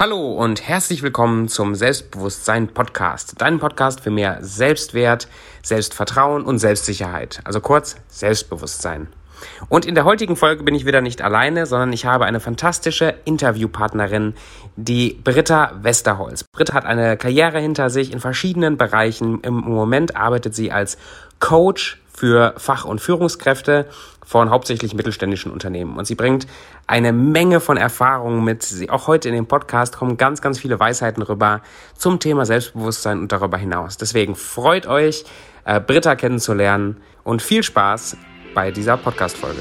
Hallo und herzlich willkommen zum Selbstbewusstsein Podcast. Dein Podcast für mehr Selbstwert, Selbstvertrauen und Selbstsicherheit. Also kurz Selbstbewusstsein. Und in der heutigen Folge bin ich wieder nicht alleine, sondern ich habe eine fantastische Interviewpartnerin, die Britta Westerholz. Britta hat eine Karriere hinter sich in verschiedenen Bereichen. Im Moment arbeitet sie als Coach für Fach- und Führungskräfte von hauptsächlich mittelständischen Unternehmen. Und sie bringt eine Menge von Erfahrungen mit. Sie, auch heute in dem Podcast kommen ganz, ganz viele Weisheiten rüber zum Thema Selbstbewusstsein und darüber hinaus. Deswegen freut euch, äh, Britta kennenzulernen und viel Spaß bei dieser Podcast-Folge.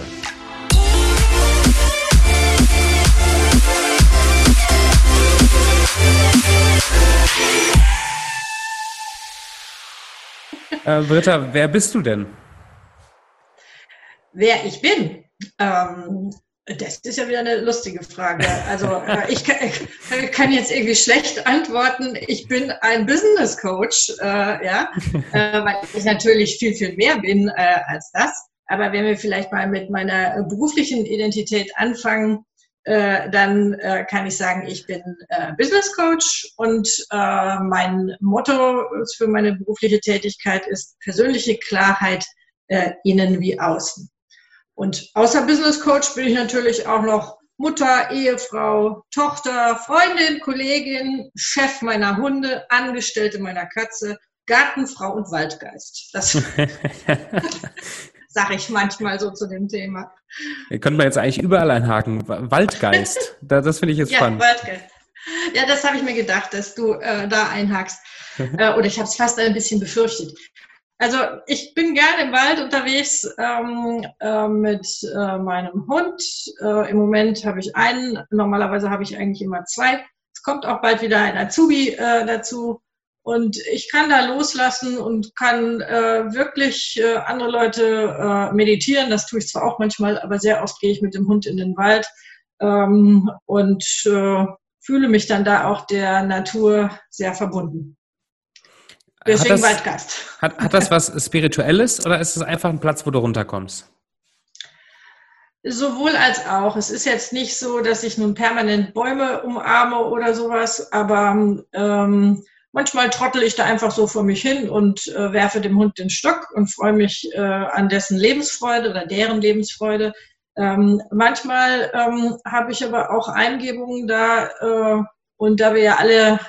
Äh, Britta, wer bist du denn? Wer ich bin? Ähm, das ist ja wieder eine lustige Frage. Also äh, ich, kann, ich, kann, jetzt irgendwie schlecht antworten. Ich bin ein Business Coach, äh, ja, äh, weil ich natürlich viel, viel mehr bin äh, als das. Aber wenn wir vielleicht mal mit meiner beruflichen Identität anfangen, äh, dann äh, kann ich sagen, ich bin Business Coach und mein Motto für meine berufliche Tätigkeit ist persönliche Klarheit innen wie außen. Und außer Business Coach bin ich natürlich auch noch Mutter, Ehefrau, Tochter, Freundin, Kollegin, Chef meiner Hunde, Angestellte meiner Katze, Gartenfrau und Waldgeist. Das sage ich manchmal so zu dem Thema. Hier könnte man jetzt eigentlich überall einhaken. Waldgeist. das finde ich jetzt ja, spannend. Waldgeist. Ja, das habe ich mir gedacht, dass du äh, da einhakst. äh, oder ich habe es fast ein bisschen befürchtet. Also ich bin gerne im Wald unterwegs ähm, äh, mit äh, meinem Hund. Äh, Im Moment habe ich einen, normalerweise habe ich eigentlich immer zwei. Es kommt auch bald wieder ein Azubi äh, dazu. Und ich kann da loslassen und kann äh, wirklich äh, andere Leute meditieren. Das tue ich zwar auch manchmal, aber sehr oft gehe ich mit dem Hund in den Wald ähm, und fühle mich dann da auch der Natur sehr verbunden. Deswegen hat das, Waldgast. Hat, hat das was Spirituelles oder ist es einfach ein Platz, wo du runterkommst? Sowohl als auch. Es ist jetzt nicht so, dass ich nun permanent Bäume umarme oder sowas, aber ähm, manchmal trottel ich da einfach so vor mich hin und äh, werfe dem Hund den Stock und freue mich äh, an dessen Lebensfreude oder deren Lebensfreude. Ähm, manchmal ähm, habe ich aber auch Eingebungen da äh, und da wir ja alle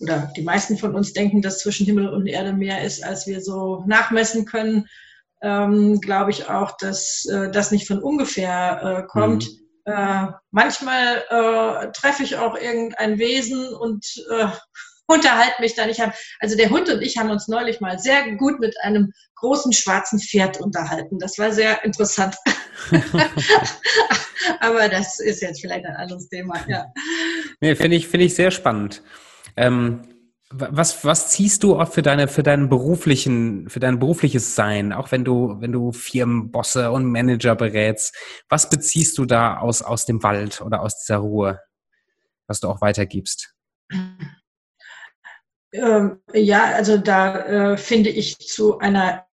oder die meisten von uns denken, dass zwischen Himmel und Erde mehr ist, als wir so nachmessen können, ähm, glaube ich auch, dass äh, das nicht von ungefähr äh, kommt. Mhm. Äh, manchmal äh, treffe ich auch irgendein Wesen und äh, unterhalte mich dann. Ich hab, also der Hund und ich haben uns neulich mal sehr gut mit einem großen schwarzen Pferd unterhalten. Das war sehr interessant. Aber das ist jetzt vielleicht ein anderes Thema. Ja. Nee, finde ich, finde ich sehr spannend. Ähm, was, was ziehst du auch für deine, für deinen beruflichen, für dein berufliches Sein, auch wenn du, wenn du Firmenbosse und Manager berätst? Was beziehst du da aus, aus dem Wald oder aus dieser Ruhe, was du auch weitergibst? Ähm, ja, also da äh, finde ich zu einer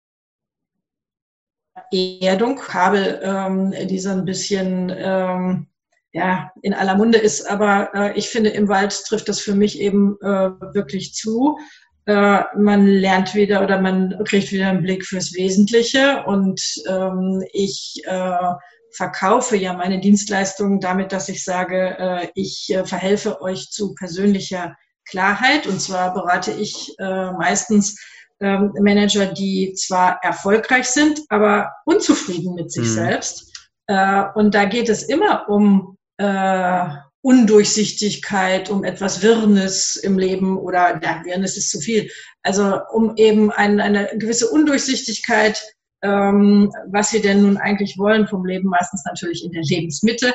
Erdung, habe ähm, die so ein bisschen ähm, ja, in aller Munde ist. Aber äh, ich finde, im Wald trifft das für mich eben äh, wirklich zu. Äh, man lernt wieder oder man kriegt wieder einen Blick fürs Wesentliche und ähm, ich äh, verkaufe ja meine Dienstleistungen damit, dass ich sage, äh, ich äh, verhelfe euch zu persönlicher Klarheit und zwar berate ich äh, meistens ähm, Manager, die zwar erfolgreich sind, aber unzufrieden mit sich mhm. selbst. Äh, und da geht es immer um äh, Undurchsichtigkeit, um etwas Wirrnis im Leben oder ja, Wirrnis ist zu viel. Also um eben ein, eine gewisse Undurchsichtigkeit, ähm, was sie denn nun eigentlich wollen vom Leben, meistens natürlich in der Lebensmitte.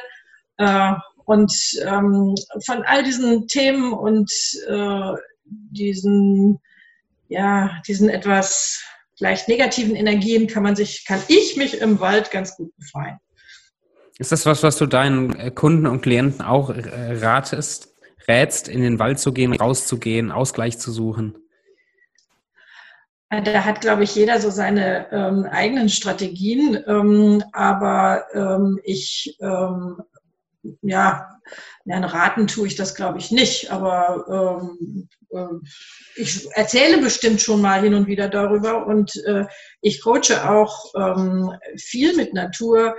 Äh, und ähm, von all diesen Themen und äh, diesen, ja, diesen etwas vielleicht negativen Energien kann man sich, kann ich mich im Wald ganz gut befreien. Ist das was, was du deinen äh, Kunden und Klienten auch äh, ratest, rätst, in den Wald zu gehen, rauszugehen, Ausgleich zu suchen? Da hat, glaube ich, jeder so seine ähm, eigenen Strategien. Ähm, aber ähm, ich ähm, ja, ja, raten tue ich das, glaube ich, nicht. Aber ähm, äh, ich erzähle bestimmt schon mal hin und wieder darüber und äh, ich coache auch ähm, viel mit Natur.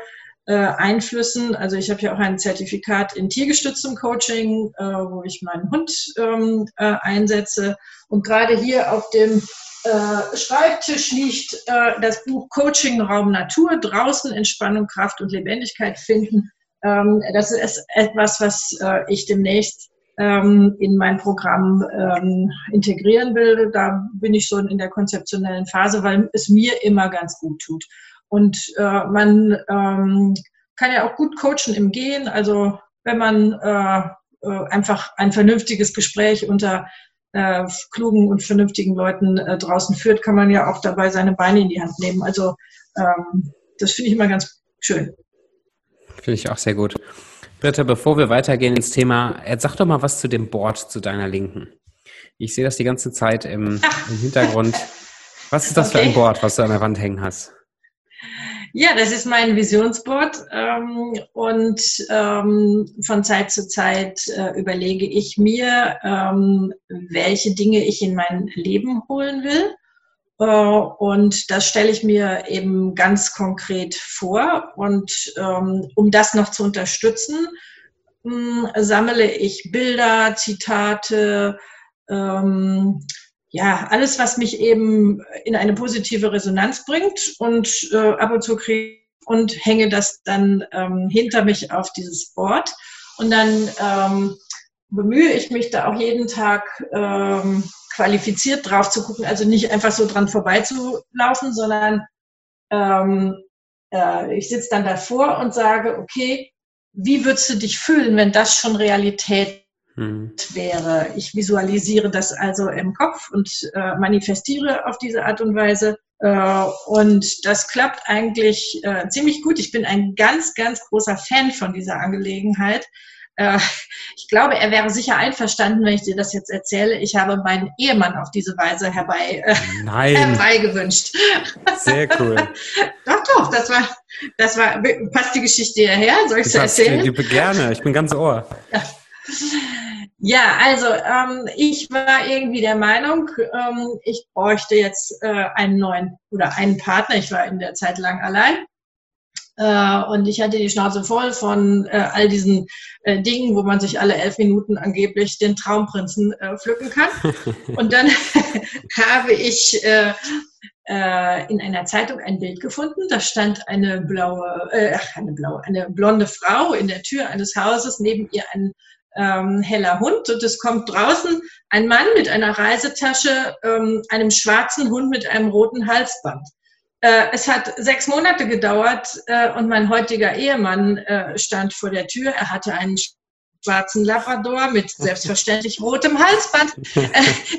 Äh, Einflüssen. Also ich habe ja auch ein Zertifikat in tiergestütztem Coaching, äh, wo ich meinen Hund ähm, äh, einsetze. Und gerade hier auf dem äh, Schreibtisch liegt äh, das Buch Coaching Raum Natur, draußen Entspannung, Kraft und Lebendigkeit finden. Ähm, das ist etwas, was ich demnächst ähm, in mein Programm ähm, integrieren will. Da bin ich schon in der konzeptionellen Phase, weil es mir immer ganz gut tut. Und äh, man ähm, kann ja auch gut coachen im Gehen. Also wenn man äh, äh, einfach ein vernünftiges Gespräch unter äh, klugen und vernünftigen Leuten äh, draußen führt, kann man ja auch dabei seine Beine in die Hand nehmen. Also ähm, das finde ich immer ganz schön. Finde ich auch sehr gut. Britta, bevor wir weitergehen ins Thema, sag doch mal was zu dem Board zu deiner Linken. Ich sehe das die ganze Zeit im, im Hintergrund. Was ist das okay. für ein Board, was du an der Wand hängen hast? Ja, das ist mein Visionsboard ähm, und ähm, von Zeit zu Zeit äh, überlege ich mir, ähm, welche Dinge ich in mein Leben holen will. Äh, und das stelle ich mir eben ganz konkret vor. Und um das noch zu unterstützen, hm, sammle ich Bilder, Zitate, ja, alles, was mich eben in eine positive Resonanz bringt und äh, ab und zu kriege und hänge das dann ähm, hinter mich auf dieses Board. Und dann ähm, bemühe ich mich da auch jeden Tag ähm, qualifiziert drauf zu gucken, also nicht einfach so dran vorbeizulaufen, sondern ähm, äh, ich sitze dann davor und sage, okay, wie würdest du dich fühlen, wenn das schon Realität mhm. wäre. Ich visualisiere das also im Kopf und äh, manifestiere auf diese Art und Weise. Äh, und das klappt eigentlich äh, ziemlich gut. Ich bin ein ganz, ganz großer Fan von dieser Angelegenheit. Äh, ich glaube, er wäre sicher einverstanden, wenn ich dir das jetzt erzähle. Ich habe meinen Ehemann auf diese Weise herbei, äh, herbeigewünscht. Sehr cool. doch, doch, das war, das war, passt die Geschichte hierher? Soll ich es erzählen? Gerne, ich bin ganz ohr. Ja. Ja, also ähm, ich war irgendwie der Meinung, ähm, ich bräuchte jetzt äh, einen neuen oder einen Partner. Ich war in der Zeit lang allein. Äh, und ich hatte die Schnauze voll von äh, all diesen äh, Dingen, wo man sich alle elf Minuten angeblich den Traumprinzen äh, pflücken kann. Und dann habe ich äh, äh, in einer Zeitung ein Bild gefunden. Da stand eine blaue, äh, eine blaue, eine blonde Frau in der Tür eines Hauses, neben ihr ein ähm, heller Hund und es kommt draußen ein Mann mit einer Reisetasche, ähm, einem schwarzen Hund mit einem roten Halsband. Äh, es hat sechs Monate gedauert äh, und mein heutiger Ehemann äh, stand vor der Tür. Er hatte einen schwarzen Labrador mit selbstverständlich rotem Halsband. Äh,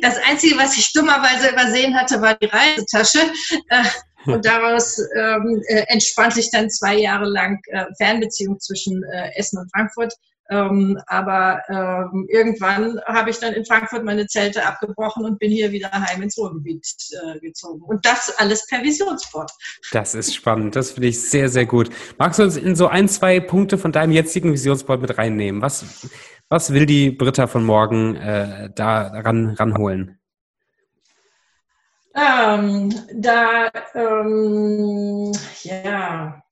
das Einzige, was ich dummerweise übersehen hatte, war die Reisetasche. Äh, und daraus ähm, äh, entspannt sich dann zwei Jahre lang Fernbeziehung zwischen Essen und Frankfurt. Ähm, aber ähm, irgendwann habe ich dann in Frankfurt meine Zelte abgebrochen und bin hier wieder heim ins Ruhrgebiet äh, gezogen. Und das alles per Visionsboard. Das ist spannend. Das finde ich sehr, sehr gut. Magst du uns in so ein, zwei Punkte von deinem jetzigen Visionsboard mit reinnehmen? Was, was will die Britta von morgen äh, da ran, ranholen? Ähm, da, ähm, ja,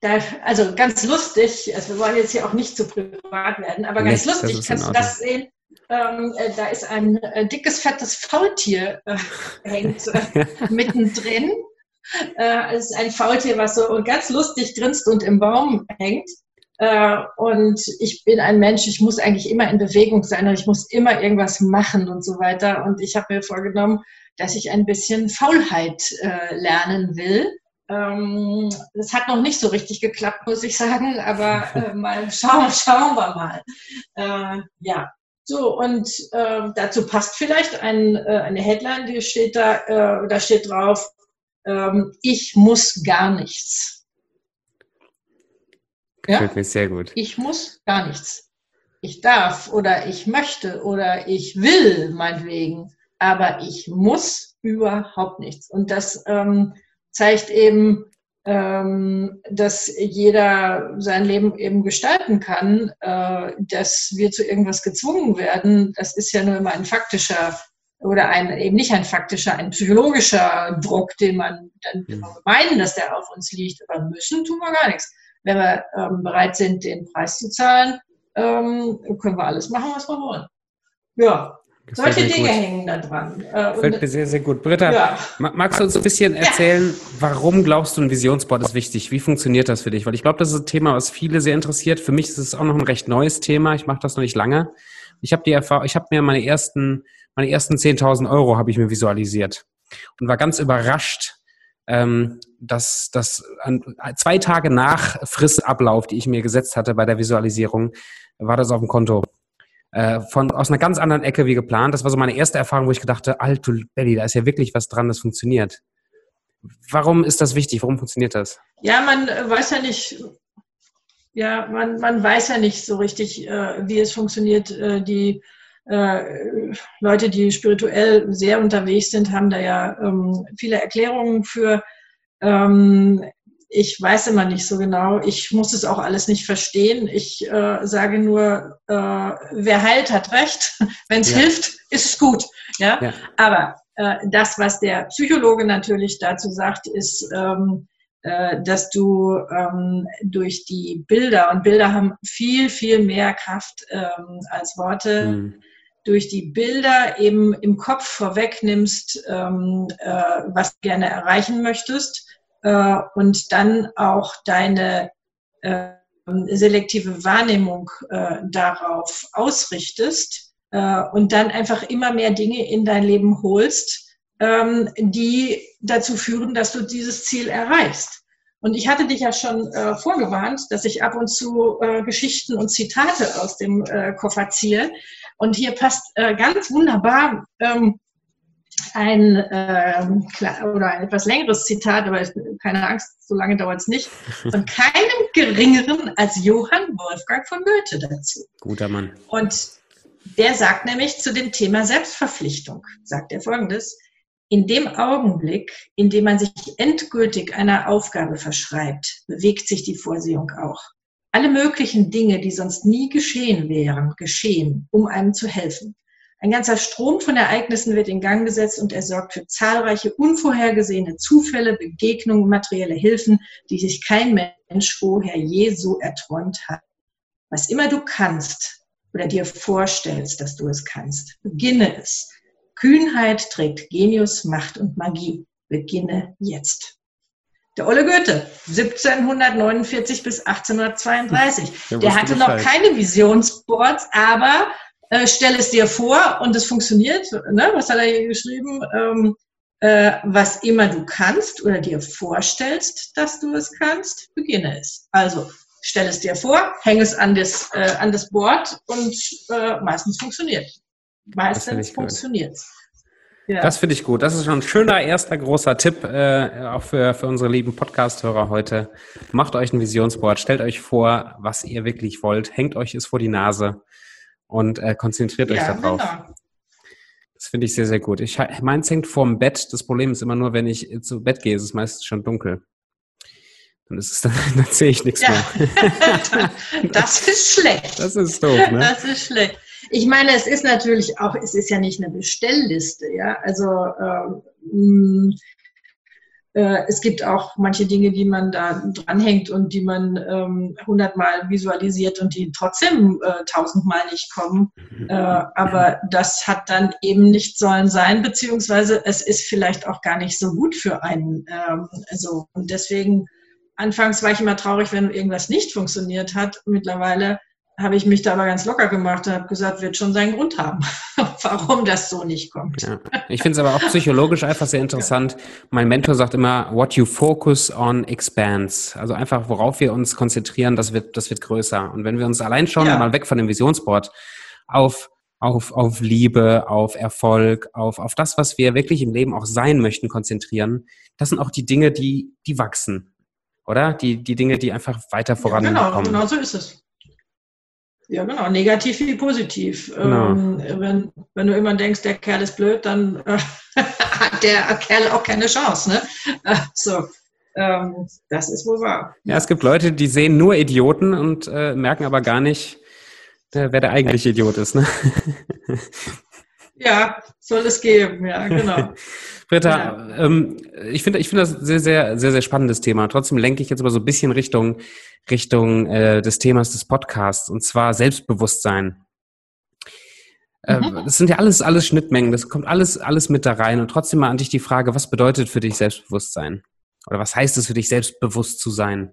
da, also ganz lustig, also wir wollen jetzt hier auch nicht zu privat werden, aber ganz nicht, lustig kannst du das sehen. Ähm, äh, da ist ein äh, dickes, fettes Faultier äh, hängt äh, mittendrin. Äh, es ist ein Faultier, was so ganz lustig grinst und im Baum hängt. Äh, und ich bin ein Mensch, ich muss eigentlich immer in Bewegung sein und ich muss immer irgendwas machen und so weiter. Und ich habe mir vorgenommen, dass ich ein bisschen Faulheit lernen will. Ähm, das hat noch nicht so richtig geklappt, muss ich sagen, aber äh, mal schauen, schauen wir mal. Äh, ja, so und äh, dazu passt vielleicht ein, äh, eine Headline, die steht da, äh, da steht drauf, ähm, ich muss gar nichts. Gefällt ja? mir sehr gut. Ich muss gar nichts. Ich darf oder ich möchte oder ich will, meinetwegen, aber ich muss überhaupt nichts. Und das ähm, zeigt eben ähm, dass jeder sein Leben eben gestalten kann, äh, dass wir zu irgendwas gezwungen werden, das ist ja nur immer ein faktischer oder ein, eben nicht ein faktischer, ein psychologischer Druck, den man dann mhm. meinen, dass der auf uns liegt, aber müssen tun wir gar nichts. Wenn wir ähm, bereit sind, den Preis zu zahlen, ähm, können wir alles machen, was wir wollen. Ja, solche Dinge gut. hängen da dran. Äh, Fällt mir sehr, sehr gut. Britta, ja. magst du uns ein bisschen erzählen, warum glaubst du, ein Visionsboard ist wichtig? Wie funktioniert das für dich? Weil ich glaube, das ist ein Thema, was viele sehr interessiert. Für mich ist es auch noch ein recht neues Thema. Ich mache das noch nicht lange. Ich habe die Erfahrung, ich habe mir meine ersten, meine ersten 10.000 Euro habe ich mir visualisiert und war ganz überrascht, ähm, dass, an, zwei Tage nach Frissablauf, die ich mir gesetzt hatte bei der Visualisierung, war das auf dem Konto äh, von, aus einer ganz anderen Ecke wie geplant. Das war so meine erste Erfahrung, wo ich gedachte, alter Belly, da ist ja wirklich was dran, das funktioniert. Warum ist das wichtig? Warum funktioniert das? Ja, man äh, weiß ja nicht, ja, man, man weiß ja nicht so richtig, äh, wie es funktioniert. Äh, die äh, Leute, die spirituell sehr unterwegs sind, haben da ja ähm, viele Erklärungen für. Ähm, ich weiß immer nicht so genau. Ich muss es auch alles nicht verstehen. Ich äh, sage nur, äh, wer heilt, hat recht. Wenn es ja. hilft, ist es gut. Ja? ja. Aber äh, das, was der Psychologe natürlich dazu sagt, ist, ähm, äh, dass du ähm, durch die Bilder, und Bilder haben viel, viel mehr Kraft ähm, als Worte, mhm. durch die Bilder eben im Kopf vorwegnimmst, ähm, äh, was du gerne erreichen möchtest äh, und dann auch deine äh, selektive Wahrnehmung äh, darauf ausrichtest äh, und dann einfach immer mehr Dinge in dein Leben holst, ähm, die dazu führen, dass du dieses Ziel erreichst. Und ich hatte dich ja schon äh, vorgewarnt, dass ich ab und zu äh, Geschichten und Zitate aus dem äh, Koffer ziehe. Und hier passt äh, ganz wunderbar ähm, ein ähm, oder ein etwas längeres Zitat, aber keine Angst, so lange dauert es nicht, von keinem geringeren als Johann Wolfgang von Goethe dazu. Guter Mann. Und der sagt nämlich zu dem Thema Selbstverpflichtung, sagt er folgendes, in dem Augenblick, in dem man sich endgültig einer Aufgabe verschreibt, bewegt sich die Vorsehung auch. Alle möglichen Dinge, die sonst nie geschehen wären, geschehen, um einem zu helfen. Ein ganzer Strom von Ereignissen wird in Gang gesetzt und er sorgt für zahlreiche unvorhergesehene Zufälle, Begegnungen, materielle Hilfen, die sich kein Mensch vorher je so erträumt hat. Was immer du kannst oder dir vorstellst, dass du es kannst, beginne es. Kühnheit trägt Genius, Macht und Magie. Beginne jetzt. Der Olle Goethe, 1749 bis 1832. Der, der hatte noch keine Visionsboards, aber äh, stell es dir vor und es funktioniert. Ne? Was hat er hier geschrieben? Ähm, äh, was immer du kannst oder dir vorstellst, dass du es kannst, beginne es. Also stell es dir vor, häng es an das, äh, an das Board und äh, meistens funktioniert. Meistens funktioniert es. Ja. Das finde ich gut. Das ist schon ein schöner erster großer Tipp, äh, auch für, für unsere lieben Podcast-Hörer heute. Macht euch ein Visionsboard, stellt euch vor, was ihr wirklich wollt, hängt euch es vor die Nase und äh, konzentriert ja, euch darauf. Genau. Das finde ich sehr, sehr gut. Ich, meins hängt vorm Bett. Das Problem ist immer nur, wenn ich zu Bett gehe, ist es meistens schon dunkel. Dann ist dann, dann sehe ich nichts ja. mehr. das ist schlecht. Das ist doof, ne? Das ist schlecht. Ich meine, es ist natürlich auch, es ist ja nicht eine Bestellliste, ja. Also ähm, äh, es gibt auch manche Dinge, die man da dranhängt und die man ähm, hundertmal visualisiert und die trotzdem äh, tausendmal nicht kommen. Äh, aber das hat dann eben nicht sollen sein, beziehungsweise es ist vielleicht auch gar nicht so gut für einen. Ähm, so. Und deswegen, anfangs war ich immer traurig, wenn irgendwas nicht funktioniert hat. Mittlerweile habe ich mich da aber ganz locker gemacht und habe gesagt, wird schon seinen Grund haben, warum das so nicht kommt. Ja. Ich finde es aber auch psychologisch einfach sehr interessant. Ja. Mein Mentor sagt immer, what you focus on expands. Also einfach, worauf wir uns konzentrieren, das wird, das wird größer. Und wenn wir uns allein schauen, ja. mal weg von dem Visionsboard, auf, auf, auf Liebe, auf Erfolg, auf, auf das, was wir wirklich im Leben auch sein möchten, konzentrieren, das sind auch die Dinge, die, die wachsen. Oder? Die, die Dinge, die einfach weiter vorankommen. Ja, genau, genau so ist es. Ja, genau, negativ wie positiv. Genau. Ähm, wenn, wenn du immer denkst, der Kerl ist blöd, dann äh, hat der Kerl auch keine Chance. Ne? Äh, so. Ähm, das ist wohl wahr. Ja, es gibt Leute, die sehen nur Idioten und äh, merken aber gar nicht, äh, wer der eigentliche Idiot ist. Ne? Ja, soll es geben, ja, genau. Britta, ja. ähm, ich finde ich finde das sehr, sehr, sehr, sehr spannendes Thema. Trotzdem lenke ich jetzt aber so ein bisschen Richtung, Richtung äh, des Themas des Podcasts, und zwar Selbstbewusstsein. Äh, mhm. Das sind ja alles, alles Schnittmengen, das kommt alles, alles mit da rein. Und trotzdem mal an dich die Frage, was bedeutet für dich Selbstbewusstsein? Oder was heißt es für dich, selbstbewusst zu sein?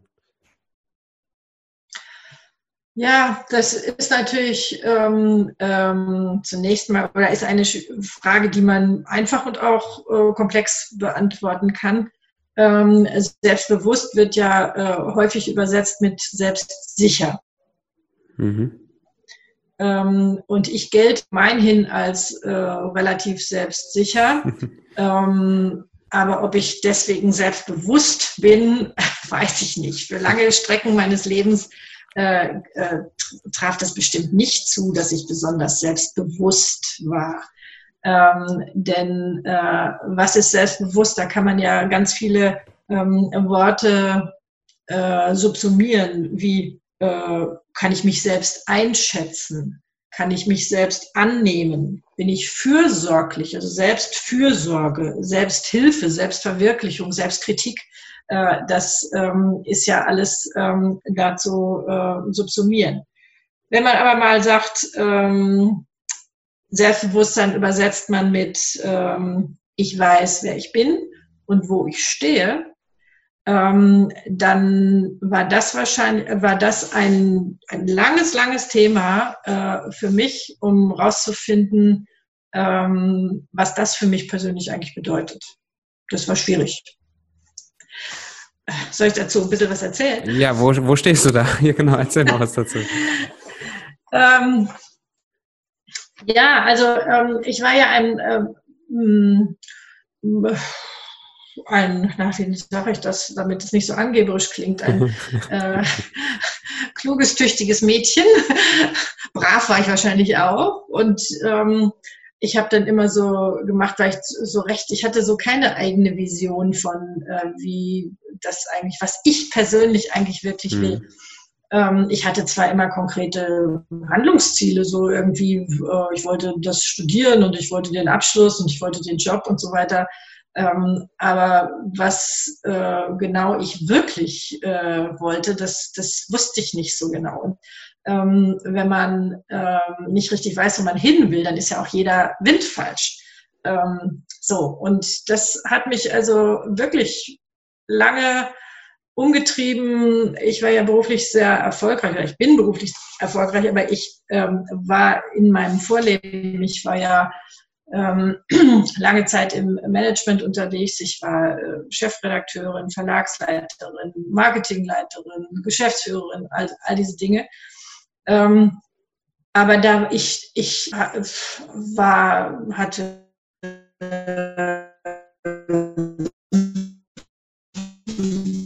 Ja, das ist natürlich ähm, ähm, zunächst mal, oder ist eine Frage, die man einfach und auch äh, komplex beantworten kann. Ähm, selbstbewusst wird ja äh, häufig übersetzt mit selbstsicher. Mhm. Ähm, und ich gelte meinhin als äh, relativ selbstsicher. ähm, aber ob ich deswegen selbstbewusst bin, weiß ich nicht. Für lange Strecken meines Lebens äh, äh, traf das bestimmt nicht zu, dass ich besonders selbstbewusst war. Ähm, denn äh, was ist selbstbewusst? Da kann man ja ganz viele ähm, Worte äh, subsumieren, wie äh, kann ich mich selbst einschätzen? Kann ich mich selbst annehmen? Bin ich fürsorglich? Also Selbstfürsorge, Selbsthilfe, Selbstverwirklichung, Selbstkritik äh, das ähm, ist ja alles ähm, dazu äh, subsumieren. Wenn man aber mal sagt, ähm, Selbstbewusstsein übersetzt man mit ähm, ich weiß, wer ich bin und wo ich stehe, ähm, dann war das wahrscheinlich, war das ein, ein langes, langes Thema äh, für mich, um rauszufinden, ähm, was das für mich persönlich eigentlich bedeutet. Das war schwierig. Soll ich dazu ein bisschen was erzählen? Ja, wo, wo stehst du da? Ja, genau, erzähl mal was dazu. ähm, ja, also ähm, ich war ja ein, ähm, ein, na, wie sage ich das, damit es nicht so angeberisch klingt, ein äh, kluges, tüchtiges Mädchen. Brav war ich wahrscheinlich auch. Und ähm, ich habe dann immer so gemacht, weil ich so recht, ich hatte so keine eigene Vision von, äh, wie das eigentlich, was ich persönlich eigentlich wirklich mhm. will. Ähm, ich hatte zwar immer konkrete Handlungsziele, so irgendwie, äh, ich wollte das studieren und ich wollte den Abschluss und ich wollte den Job und so weiter. Ähm, aber was äh, genau ich wirklich äh, wollte, das, das wusste ich nicht so genau. Und ähm, wenn man ähm, nicht richtig weiß, wo man hin will, dann ist ja auch jeder Wind falsch. Ähm, so, und das hat mich also wirklich lange umgetrieben. Ich war ja beruflich sehr erfolgreich, oder ich bin beruflich erfolgreich, aber ich ähm, war in meinem Vorleben, ich war ja ähm, lange Zeit im Management unterwegs. Ich war äh, Chefredakteurin, Verlagsleiterin, Marketingleiterin, Geschäftsführerin, all, all diese Dinge. Ähm, aber da ich, ich war, hatte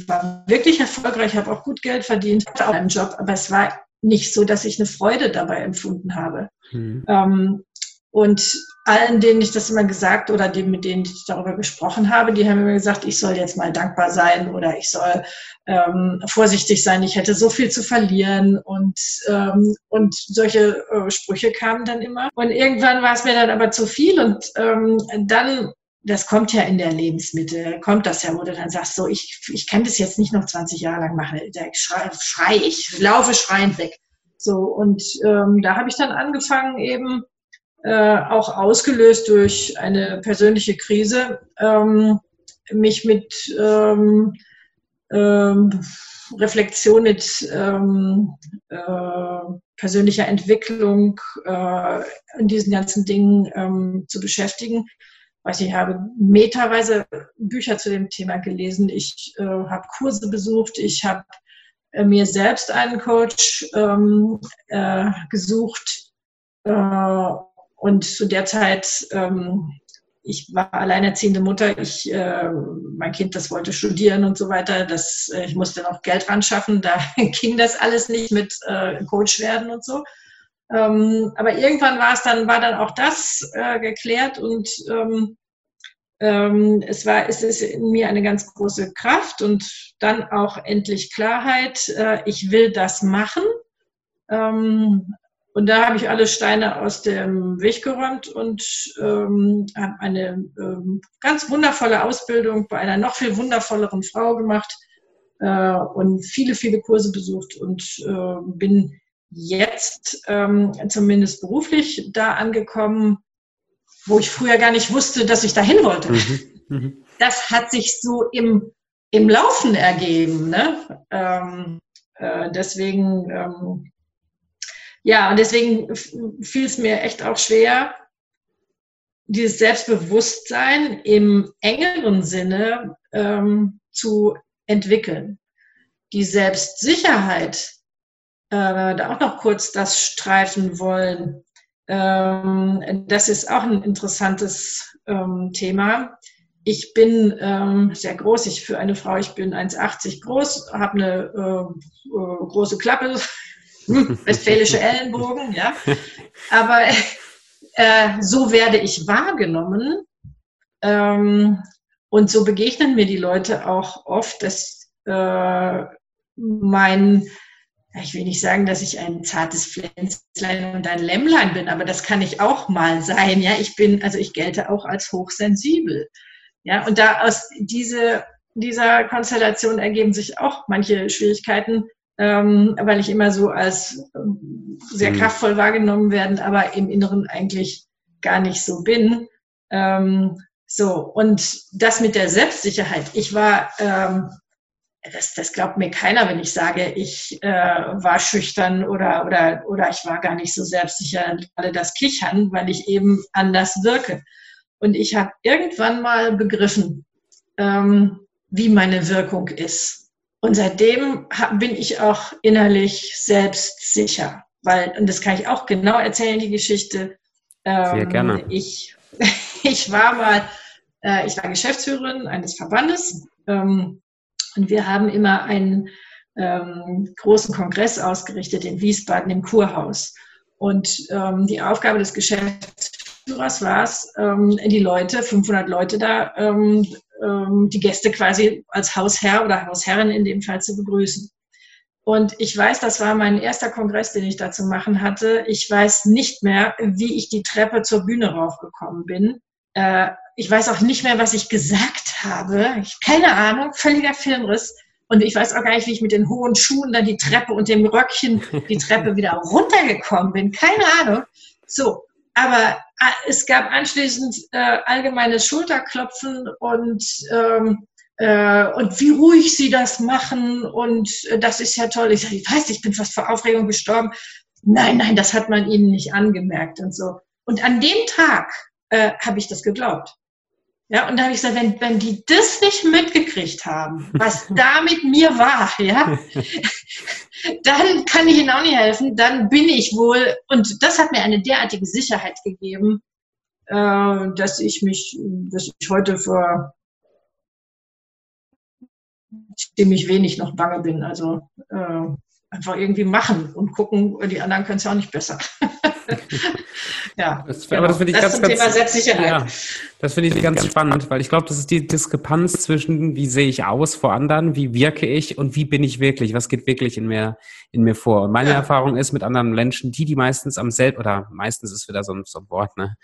war wirklich erfolgreich, habe auch gut Geld verdient, hatte auch einen Job, aber es war nicht so, dass ich eine Freude dabei empfunden habe. Mhm. Ähm, und allen, denen ich das immer gesagt oder die, mit denen ich darüber gesprochen habe, die haben immer gesagt, ich soll jetzt mal dankbar sein oder ich soll ähm, vorsichtig sein, ich hätte so viel zu verlieren und, ähm, und solche äh, Sprüche kamen dann immer. Und irgendwann war es mir dann aber zu viel und ähm, dann das kommt ja in der Lebensmittel, kommt das ja, wo du dann sagst, so, ich, ich kann das jetzt nicht noch 20 Jahre lang machen. Da schrei, schrei ich, laufe schreiend weg. So, und ähm, da habe ich dann angefangen, eben äh, auch ausgelöst durch eine persönliche Krise, ähm, mich mit ähm, ähm, Reflexion, mit ähm, äh, persönlicher Entwicklung äh, in diesen ganzen Dingen ähm, zu beschäftigen. Weiß ich habe meterweise Bücher zu dem Thema gelesen. Ich äh, habe Kurse besucht. Ich habe äh, mir selbst einen Coach ähm, äh, gesucht und zu der Zeit, ähm, ich war alleinerziehende Mutter, ich, äh, mein Kind, das wollte studieren und so weiter, das, äh, ich musste noch Geld ran schaffen, da ging das alles nicht mit äh, Coach werden und so. Ähm, aber irgendwann war es dann, war dann auch das äh, geklärt und ähm, ähm, es war, es ist in mir eine ganz große Kraft und dann auch endlich Klarheit. Äh, ich will das machen. Und da habe ich alle Steine aus dem Weg geräumt und ähm, habe eine ähm, ganz wundervolle Ausbildung bei einer noch viel wundervolleren Frau gemacht äh, und viele, viele Kurse besucht und äh, bin jetzt ähm, zumindest beruflich da angekommen, wo ich früher gar nicht wusste, dass ich dahin wollte. Mhm. Mhm. Das hat sich so im, im Laufen ergeben. Ne? Ähm, äh, deswegen, ähm, ja, und deswegen fiel es mir echt auch schwer, dieses Selbstbewusstsein im engeren Sinne ähm, zu entwickeln. Die Selbstsicherheit, äh, da auch noch kurz das streifen wollen, ähm, das ist auch ein interessantes ähm, Thema. Ich bin ähm, sehr groß, ich für eine Frau, ich bin 1,80 groß, habe eine äh, äh, große Klappe, westfälische Ellenbogen, ja. Aber äh, so werde ich wahrgenommen. Ähm, und so begegnen mir die Leute auch oft, dass äh, mein ich will nicht sagen, dass ich ein zartes Pflänzlein und ein Lämmlein bin, aber das kann ich auch mal sein. Ja, ich bin, also ich gelte auch als hochsensibel. Ja, und da aus diese, dieser Konstellation ergeben sich auch manche Schwierigkeiten, ähm, weil ich immer so als ähm, sehr mhm. kraftvoll wahrgenommen werden, aber im Inneren eigentlich gar nicht so bin. Ähm, so, und das mit der Selbstsicherheit. Ich war ähm, das, das glaubt mir keiner, wenn ich sage, ich äh, war schüchtern oder, oder, oder ich war gar nicht so selbstsicher, alle das kichern, weil ich eben anders wirke. Und ich habe irgendwann mal begriffen, ähm, wie meine Wirkung ist. Und seitdem bin ich auch innerlich selbstsicher. Weil, und das kann ich auch genau erzählen, die Geschichte. Ähm, Sehr gerne. Ich, ich war mal, äh, ich war Geschäftsführerin eines Verbandes. Ähm, und wir haben immer einen ähm, großen Kongress ausgerichtet in Wiesbaden im Kurhaus. Und ähm, die Aufgabe des Geschäftsführers war es, ähm, die Leute, 500 Leute da, ähm, ähm, die Gäste quasi als Hausherr oder Hausherrin in dem Fall zu begrüßen. Und ich weiß, das war mein erster Kongress, den ich da zu machen hatte. Ich weiß nicht mehr, wie ich die Treppe zur Bühne raufgekommen bin. Äh, ich weiß auch nicht mehr, was ich gesagt habe. Ich, keine Ahnung, völliger Filmriss. Und ich weiß auch gar nicht, wie ich mit den hohen Schuhen dann die Treppe und dem Röckchen die Treppe wieder runtergekommen bin. Keine Ahnung. So, aber äh, es gab anschließend äh, allgemeines Schulterklopfen und ähm, äh, und wie ruhig sie das machen und äh, das ist ja toll. Ich sage, ich weiß, ich bin fast vor Aufregung gestorben. Nein, nein, das hat man ihnen nicht angemerkt und so. Und an dem Tag äh, habe ich das geglaubt. Ja, und da habe ich gesagt, wenn, wenn die das nicht mitgekriegt haben, was da mit mir war, ja, dann kann ich ihnen auch nicht helfen, dann bin ich wohl, und das hat mir eine derartige Sicherheit gegeben, äh, dass ich mich, dass ich heute vor ziemlich wenig noch bange bin. Also äh, einfach irgendwie machen und gucken, die anderen können es ja auch nicht besser. ja, das, genau. aber das finde ich das ganz, ganz, Thema Selbstsicherheit. Ja, das finde ich ganz spannend, weil ich glaube, das ist die Diskrepanz zwischen, wie sehe ich aus vor anderen, wie wirke ich und wie bin ich wirklich, was geht wirklich in mir, in mir vor. Und meine ja. Erfahrung ist mit anderen Menschen, die, die meistens am selbst, oder meistens ist wieder so ein, so ein Wort, ne,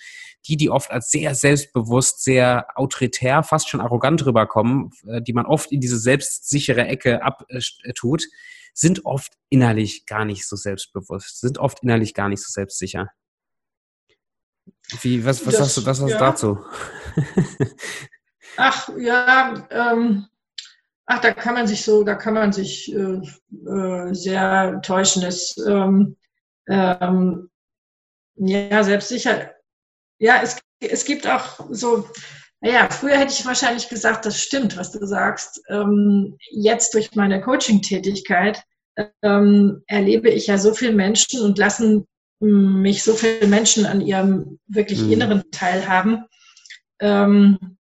die, die oft als sehr selbstbewusst, sehr autoritär, fast schon arrogant rüberkommen, äh, die man oft in diese selbstsichere Ecke abtut, äh, sind oft innerlich gar nicht so selbstbewusst, sind oft innerlich gar nicht so selbstsicher. Wie, was, was das, sagst du, was ja. dazu? Ach ja, ähm, ach, da kann man sich so, da kann man sich äh, äh, sehr täuschen. Es, ähm, ähm, ja, selbstsicher. Ja, es, es gibt auch so, naja, früher hätte ich wahrscheinlich gesagt, das stimmt, was du sagst. Ähm, jetzt durch meine Coaching-Tätigkeit ähm, erlebe ich ja so viele Menschen und lassen mich so viele Menschen an ihrem wirklich mhm. inneren teilhaben. Ähm,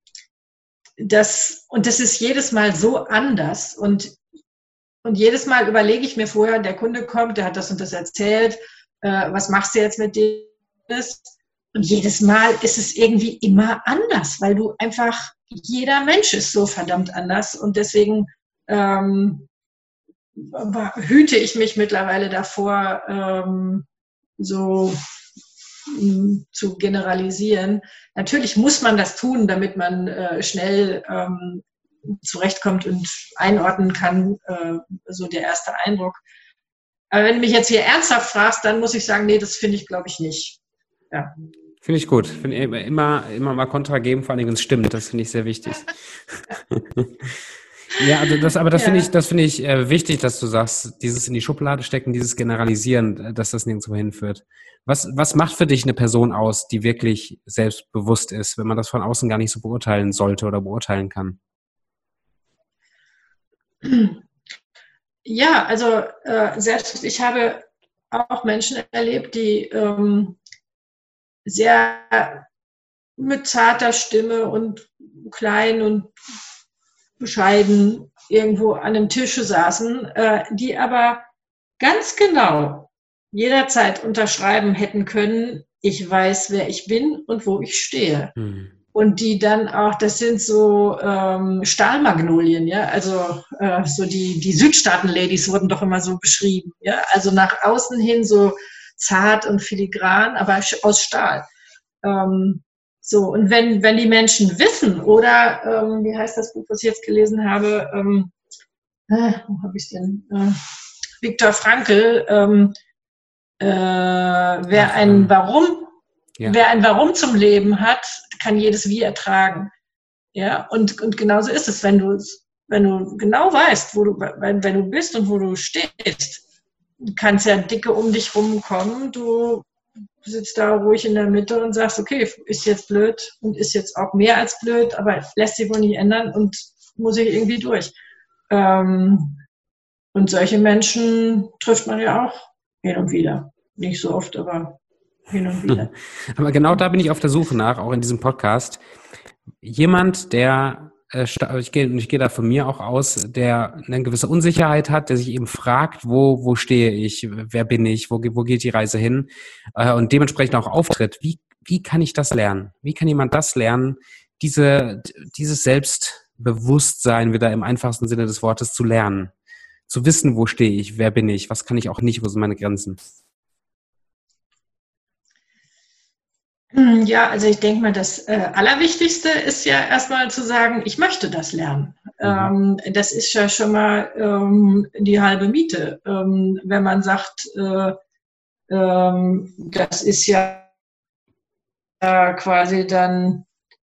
das, und das ist jedes Mal so anders. Und, und jedes Mal überlege ich mir vorher, der Kunde kommt, der hat das und das erzählt, äh, was machst du jetzt mit dem? Und jedes Mal ist es irgendwie immer anders, weil du einfach, jeder Mensch ist so verdammt anders und deswegen ähm, hüte ich mich mittlerweile davor, ähm, so ähm, zu generalisieren. Natürlich muss man das tun, damit man äh, schnell ähm, zurechtkommt und einordnen kann, äh, so der erste Eindruck. Aber wenn du mich jetzt hier ernsthaft fragst, dann muss ich sagen, nee, das finde ich, glaube ich, nicht. Ja. Finde ich gut. Finde immer, immer mal Kontra geben, vor allem, wenn es stimmt. Das finde ich sehr wichtig. ja, also das, aber das ja. finde ich, das finde ich äh, wichtig, dass du sagst, dieses in die Schublade stecken, dieses Generalisieren, äh, dass das nirgendwo hinführt. Was, was macht für dich eine Person aus, die wirklich selbstbewusst ist, wenn man das von außen gar nicht so beurteilen sollte oder beurteilen kann? Ja, also äh, selbst ich habe auch Menschen erlebt, die ähm, sehr mit zarter Stimme und klein und bescheiden irgendwo an einem Tisch saßen, äh, die aber ganz genau jederzeit unterschreiben hätten können, ich weiß, wer ich bin und wo ich stehe. Mhm. Und die dann auch, das sind so ähm, Stahlmagnolien, ja, also äh, so die, die Südstaaten-Ladies wurden doch immer so beschrieben, ja, also nach außen hin so zart und filigran, aber aus Stahl. Ähm, so, und wenn, wenn die Menschen wissen, oder ähm, wie heißt das Buch, was ich jetzt gelesen habe, ähm, äh, wo habe ich denn? Äh, Viktor Frankl, ähm, äh, wer ein Warum, ja. wer ein Warum zum Leben hat, kann jedes Wie ertragen. Ja, und, und genauso ist es, wenn du, wenn du genau weißt, wo du, wenn, wenn du bist und wo du stehst, kannst ja dicke um dich rumkommen. Du sitzt da ruhig in der Mitte und sagst, okay, ist jetzt blöd und ist jetzt auch mehr als blöd, aber lässt sich wohl nicht ändern und muss ich irgendwie durch. Ähm, und solche Menschen trifft man ja auch hin und wieder. Nicht so oft, aber hin und wieder. Aber genau da bin ich auf der Suche nach, auch in diesem Podcast. Jemand, der ich gehe, ich gehe da von mir auch aus, der eine gewisse Unsicherheit hat, der sich eben fragt, wo, wo stehe ich, wer bin ich, wo, wo geht die Reise hin äh, und dementsprechend auch auftritt. Wie, wie kann ich das lernen? Wie kann jemand das lernen, diese, dieses Selbstbewusstsein wieder im einfachsten Sinne des Wortes zu lernen? Zu wissen, wo stehe ich, wer bin ich, was kann ich auch nicht, wo sind meine Grenzen? Hm, ja, also ich denke mal, das äh, Allerwichtigste ist ja erstmal zu sagen, ich möchte das lernen. Mhm. Ähm, das ist ja schon mal ähm, die halbe Miete. Ähm, wenn man sagt, äh, ähm, das ist ja äh, quasi dann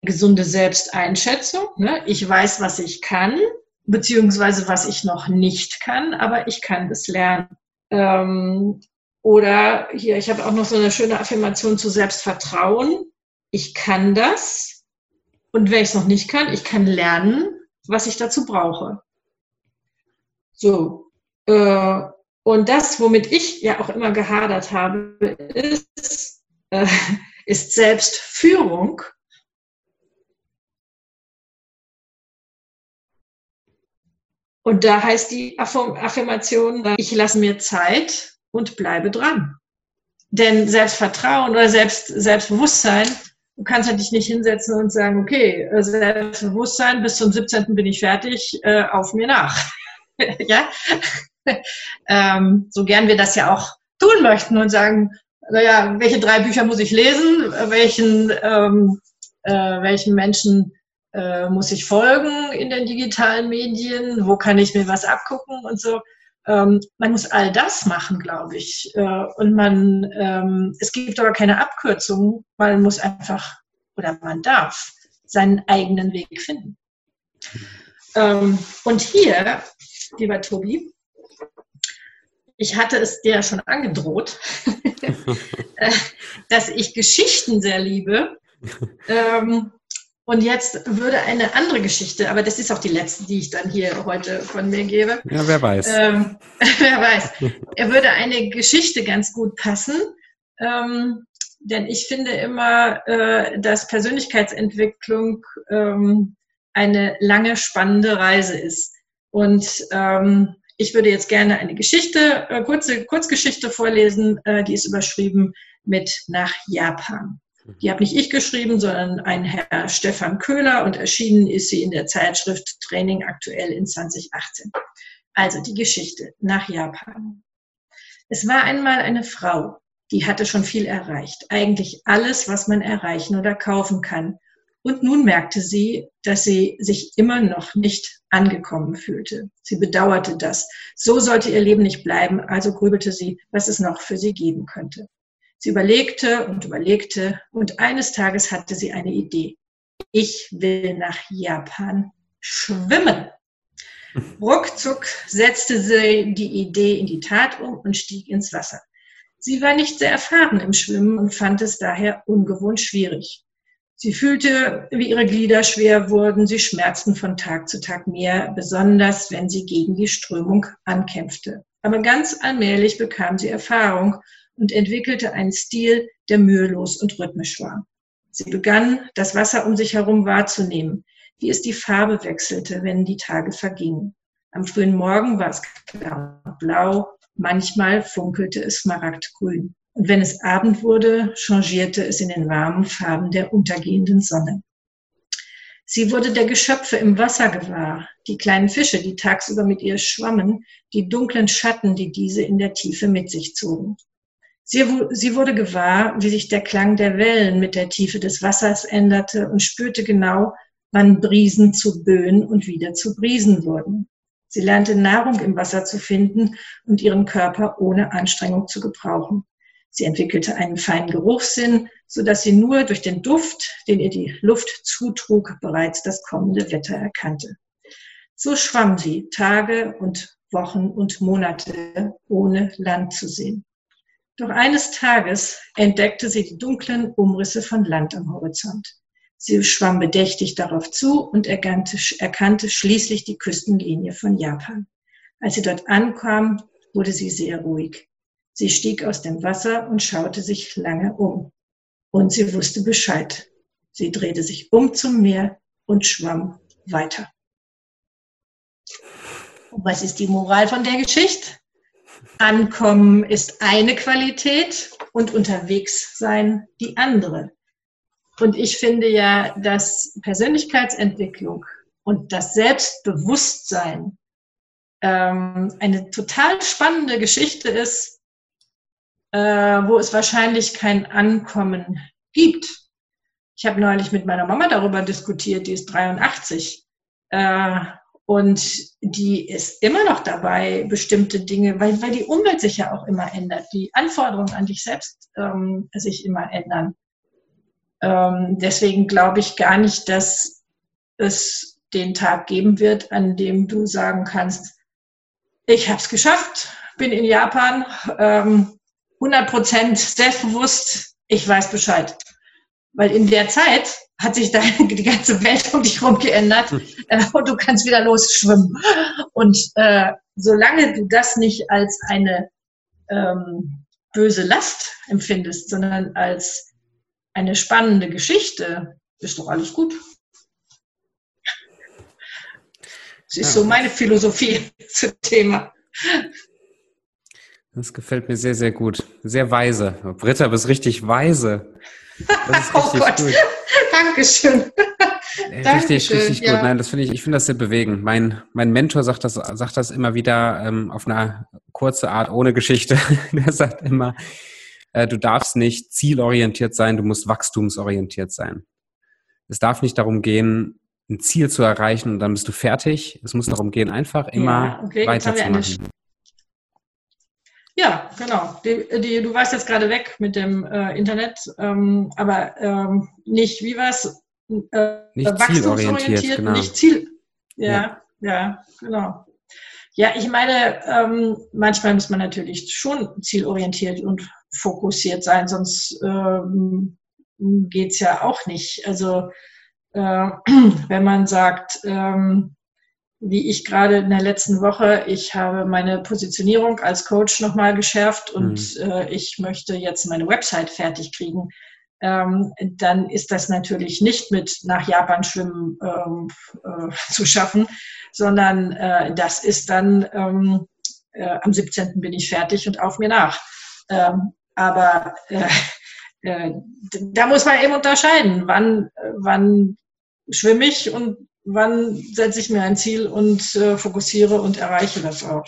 gesunde Selbsteinschätzung. Ne? Ich weiß, was ich kann, beziehungsweise was ich noch nicht kann, aber ich kann es lernen. Ähm, oder hier, ich habe auch noch so eine schöne Affirmation zu Selbstvertrauen. Ich kann das. Und wenn ich es noch nicht kann, ich kann lernen, was ich dazu brauche. So. Äh, und das, womit ich ja auch immer gehadert habe, ist, äh, ist Selbstführung. Und da heißt die Affirmation, ich lasse mir Zeit, und bleibe dran. Denn Selbstvertrauen oder Selbst, Selbstbewusstsein, du kannst halt dich nicht hinsetzen und sagen, okay, äh, Selbstbewusstsein, bis zum 17. bin ich fertig, äh, auf mir nach. ja? ähm, so gern wir das ja auch tun möchten und sagen, naja, welche drei Bücher muss ich lesen, welchen, ähm, äh, welchen Menschen äh, muss ich folgen in den digitalen Medien, wo kann ich mir was abgucken und so. Ähm, man muss all das machen, glaube ich. Äh, und man, ähm, es gibt aber keine Abkürzung. Man muss einfach oder man darf seinen eigenen Weg finden. Ähm, und hier, lieber Tobi, ich hatte es dir schon angedroht, äh, dass ich Geschichten sehr liebe. Und jetzt würde eine andere Geschichte, aber das ist auch die letzte, die ich dann hier heute von mir gebe. Ja, wer weiß. Ähm, wer weiß. Er würde eine Geschichte ganz gut passen. Ähm, denn ich finde immer, äh, dass Persönlichkeitsentwicklung ähm, eine lange, spannende Reise ist. Und ähm, ich würde jetzt gerne eine Geschichte, äh, kurze Kurzgeschichte vorlesen, äh, die ist überschrieben mit nach Japan. Die habe nicht ich geschrieben, sondern ein Herr Stefan Köhler und erschienen ist sie in der Zeitschrift Training aktuell in 2018. Also die Geschichte nach Japan. Es war einmal eine Frau, die hatte schon viel erreicht, eigentlich alles, was man erreichen oder kaufen kann. Und nun merkte sie, dass sie sich immer noch nicht angekommen fühlte. Sie bedauerte das. So sollte ihr Leben nicht bleiben, also grübelte sie, was es noch für sie geben könnte. Sie überlegte und überlegte und eines Tages hatte sie eine Idee. Ich will nach Japan schwimmen. Ruckzuck setzte sie die Idee in die Tat um und stieg ins Wasser. Sie war nicht sehr erfahren im Schwimmen und fand es daher ungewohnt schwierig. Sie fühlte, wie ihre Glieder schwer wurden, sie schmerzten von Tag zu Tag mehr, besonders wenn sie gegen die Strömung ankämpfte. Aber ganz allmählich bekam sie Erfahrung und entwickelte einen Stil, der mühelos und rhythmisch war. Sie begann, das Wasser um sich herum wahrzunehmen, wie es die Farbe wechselte, wenn die Tage vergingen. Am frühen Morgen war es blau, manchmal funkelte es smaragdgrün. Und wenn es Abend wurde, changierte es in den warmen Farben der untergehenden Sonne. Sie wurde der Geschöpfe im Wasser gewahr, die kleinen Fische, die tagsüber mit ihr schwammen, die dunklen Schatten, die diese in der Tiefe mit sich zogen. Sie, sie wurde gewahr, wie sich der Klang der Wellen mit der Tiefe des Wassers änderte und spürte genau, wann Brisen zu Böen und wieder zu Brisen wurden. Sie lernte Nahrung im Wasser zu finden und ihren Körper ohne Anstrengung zu gebrauchen. Sie entwickelte einen feinen Geruchssinn, so dass sie nur durch den Duft, den ihr die Luft zutrug, bereits das kommende Wetter erkannte. So schwamm sie Tage und Wochen und Monate, ohne Land zu sehen. Doch eines Tages entdeckte sie die dunklen Umrisse von Land am Horizont. Sie schwamm bedächtig darauf zu und erkannte, erkannte schließlich die Küstenlinie von Japan. Als sie dort ankam, wurde sie sehr ruhig. Sie stieg aus dem Wasser und schaute sich lange um. Und sie wusste Bescheid. Sie drehte sich um zum Meer und schwamm weiter. Und was ist die Moral von der Geschichte? Ankommen ist eine Qualität und unterwegs sein die andere. Und ich finde ja, dass Persönlichkeitsentwicklung und das Selbstbewusstsein ähm, eine total spannende Geschichte ist, äh, wo es wahrscheinlich kein Ankommen gibt. Ich habe neulich mit meiner Mama darüber diskutiert, die ist 83. Äh, und die ist immer noch dabei, bestimmte Dinge, weil, weil die Umwelt sich ja auch immer ändert, die Anforderungen an dich selbst ähm, sich immer ändern. Ähm, deswegen glaube ich gar nicht, dass es den Tag geben wird, an dem du sagen kannst, ich habe es geschafft, bin in Japan, ähm, 100 Prozent selbstbewusst, ich weiß Bescheid. Weil in der Zeit hat sich dann die ganze Welt um dich herum geändert hm. äh, und du kannst wieder losschwimmen. Und äh, solange du das nicht als eine ähm, böse Last empfindest, sondern als eine spannende Geschichte, ist doch alles gut. Das ist ja. so meine Philosophie zum Thema. Das gefällt mir sehr, sehr gut. Sehr weise. Britta, bist richtig weise. Das ist oh richtig oh Gott. gut. Dankeschön. Richtig, richtig ja. gut. Nein, das finde ich, ich finde das sehr bewegend. Mein, mein Mentor sagt das, sagt das immer wieder ähm, auf eine kurze Art ohne Geschichte. Der sagt immer, äh, du darfst nicht zielorientiert sein, du musst wachstumsorientiert sein. Es darf nicht darum gehen, ein Ziel zu erreichen und dann bist du fertig. Es muss darum gehen, einfach immer ja, okay, weiterzumachen. Ja, genau. Die, die, du warst jetzt gerade weg mit dem äh, Internet, ähm, aber ähm, nicht, wie war es? Äh, nicht zielorientiert, genau. Nicht Ziel. Ja, ja, ja, genau. Ja, ich meine, ähm, manchmal muss man natürlich schon zielorientiert und fokussiert sein, sonst ähm, geht's ja auch nicht. Also äh, wenn man sagt, ähm, wie ich gerade in der letzten Woche, ich habe meine Positionierung als Coach nochmal geschärft und mhm. äh, ich möchte jetzt meine Website fertig kriegen, ähm, dann ist das natürlich nicht mit nach Japan schwimmen ähm, äh, zu schaffen, sondern äh, das ist dann ähm, äh, am 17. bin ich fertig und auf mir nach. Ähm, aber äh, äh, da muss man eben unterscheiden, wann, wann schwimme ich und wann setze ich mir ein Ziel und äh, fokussiere und erreiche das auch.